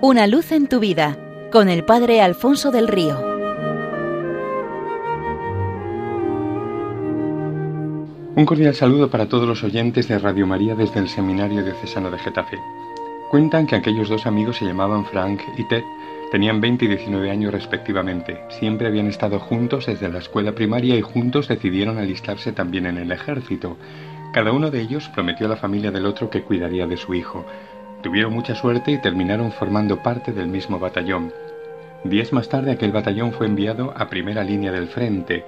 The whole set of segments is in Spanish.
Una luz en tu vida con el Padre Alfonso del Río. Un cordial saludo para todos los oyentes de Radio María desde el Seminario Diocesano de Getafe. Cuentan que aquellos dos amigos se llamaban Frank y Ted. Tenían 20 y 19 años respectivamente. Siempre habían estado juntos desde la escuela primaria y juntos decidieron alistarse también en el ejército. Cada uno de ellos prometió a la familia del otro que cuidaría de su hijo. Tuvieron mucha suerte y terminaron formando parte del mismo batallón. Días más tarde aquel batallón fue enviado a primera línea del frente.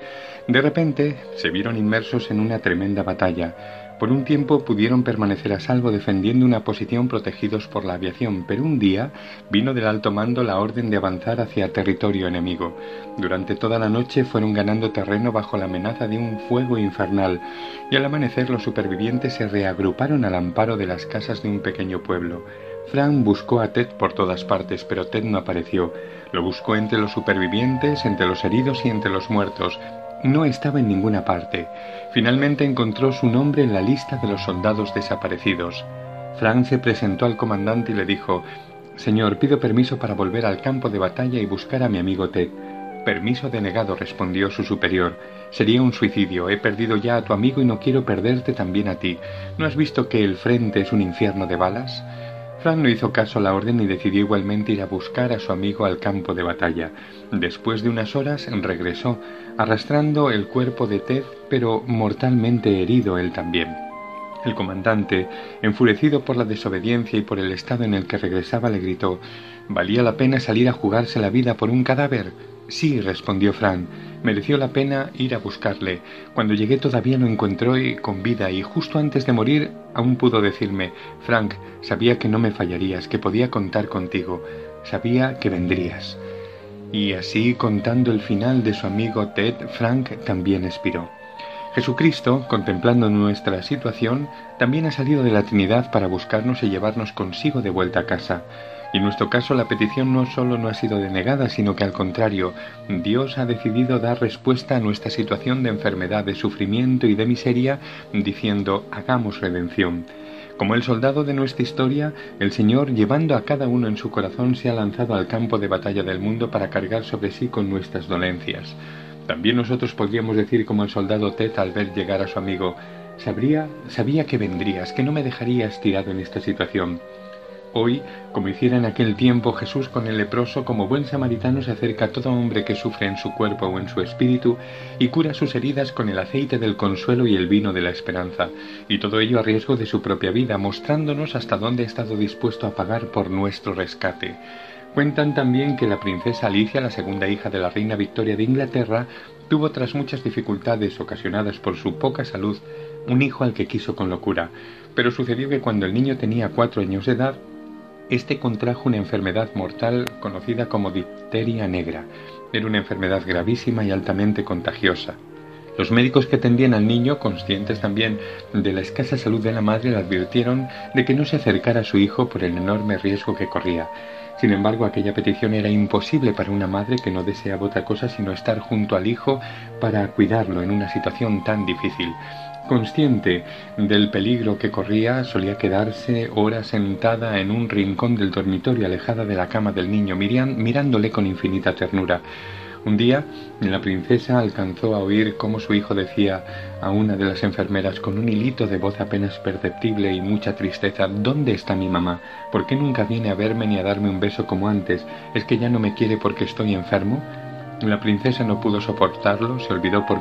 De repente se vieron inmersos en una tremenda batalla. Por un tiempo pudieron permanecer a salvo defendiendo una posición protegidos por la aviación, pero un día vino del alto mando la orden de avanzar hacia territorio enemigo. Durante toda la noche fueron ganando terreno bajo la amenaza de un fuego infernal, y al amanecer los supervivientes se reagruparon al amparo de las casas de un pequeño pueblo. Frank buscó a Ted por todas partes, pero Ted no apareció. Lo buscó entre los supervivientes, entre los heridos y entre los muertos, no estaba en ninguna parte. Finalmente encontró su nombre en la lista de los soldados desaparecidos. Frank se presentó al comandante y le dijo Señor, pido permiso para volver al campo de batalla y buscar a mi amigo Ted. Permiso denegado, respondió su superior. Sería un suicidio. He perdido ya a tu amigo y no quiero perderte también a ti. ¿No has visto que el frente es un infierno de balas? Frank no hizo caso a la orden y decidió igualmente ir a buscar a su amigo al campo de batalla. Después de unas horas regresó, arrastrando el cuerpo de Ted, pero mortalmente herido él también. El comandante, enfurecido por la desobediencia y por el estado en el que regresaba, le gritó ¿Valía la pena salir a jugarse la vida por un cadáver? Sí, respondió Frank, mereció la pena ir a buscarle. Cuando llegué todavía lo encontró con vida y justo antes de morir aún pudo decirme, Frank, sabía que no me fallarías, que podía contar contigo, sabía que vendrías. Y así, contando el final de su amigo Ted, Frank también expiró. Jesucristo, contemplando nuestra situación, también ha salido de la Trinidad para buscarnos y llevarnos consigo de vuelta a casa. Y en nuestro caso la petición no solo no ha sido denegada, sino que al contrario, Dios ha decidido dar respuesta a nuestra situación de enfermedad, de sufrimiento y de miseria, diciendo, hagamos redención. Como el soldado de nuestra historia, el Señor, llevando a cada uno en su corazón, se ha lanzado al campo de batalla del mundo para cargar sobre sí con nuestras dolencias. También nosotros podríamos decir como el soldado Ted al ver llegar a su amigo, Sabría, sabía que vendrías, que no me dejarías tirado en esta situación. Hoy, como hiciera en aquel tiempo Jesús con el leproso, como buen samaritano se acerca a todo hombre que sufre en su cuerpo o en su espíritu y cura sus heridas con el aceite del consuelo y el vino de la esperanza, y todo ello a riesgo de su propia vida, mostrándonos hasta dónde ha estado dispuesto a pagar por nuestro rescate. Cuentan también que la princesa Alicia, la segunda hija de la reina Victoria de Inglaterra, tuvo tras muchas dificultades ocasionadas por su poca salud un hijo al que quiso con locura, pero sucedió que cuando el niño tenía cuatro años de edad, este contrajo una enfermedad mortal conocida como difteria negra. Era una enfermedad gravísima y altamente contagiosa. Los médicos que atendían al niño, conscientes también de la escasa salud de la madre, le advirtieron de que no se acercara a su hijo por el enorme riesgo que corría. Sin embargo, aquella petición era imposible para una madre que no deseaba otra cosa sino estar junto al hijo para cuidarlo en una situación tan difícil. Consciente del peligro que corría, solía quedarse horas sentada en un rincón del dormitorio alejada de la cama del niño, mirándole con infinita ternura. Un día, la princesa alcanzó a oír cómo su hijo decía a una de las enfermeras con un hilito de voz apenas perceptible y mucha tristeza ¿Dónde está mi mamá? ¿Por qué nunca viene a verme ni a darme un beso como antes? ¿Es que ya no me quiere porque estoy enfermo? La princesa no pudo soportarlo, se olvidó por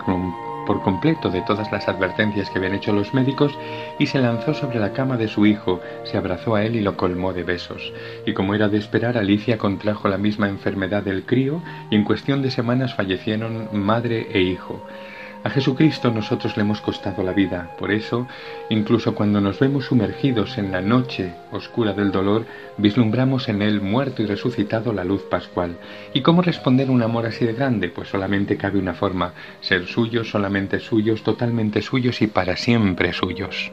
por completo de todas las advertencias que habían hecho los médicos y se lanzó sobre la cama de su hijo, se abrazó a él y lo colmó de besos. Y como era de esperar, Alicia contrajo la misma enfermedad del crío y en cuestión de semanas fallecieron madre e hijo. A Jesucristo nosotros le hemos costado la vida, por eso, incluso cuando nos vemos sumergidos en la noche oscura del dolor, vislumbramos en Él muerto y resucitado la luz pascual. ¿Y cómo responder un amor así de grande? Pues solamente cabe una forma, ser suyos, solamente suyos, totalmente suyos y para siempre suyos.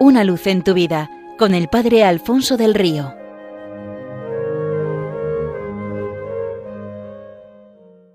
Una luz en tu vida, con el Padre Alfonso del Río.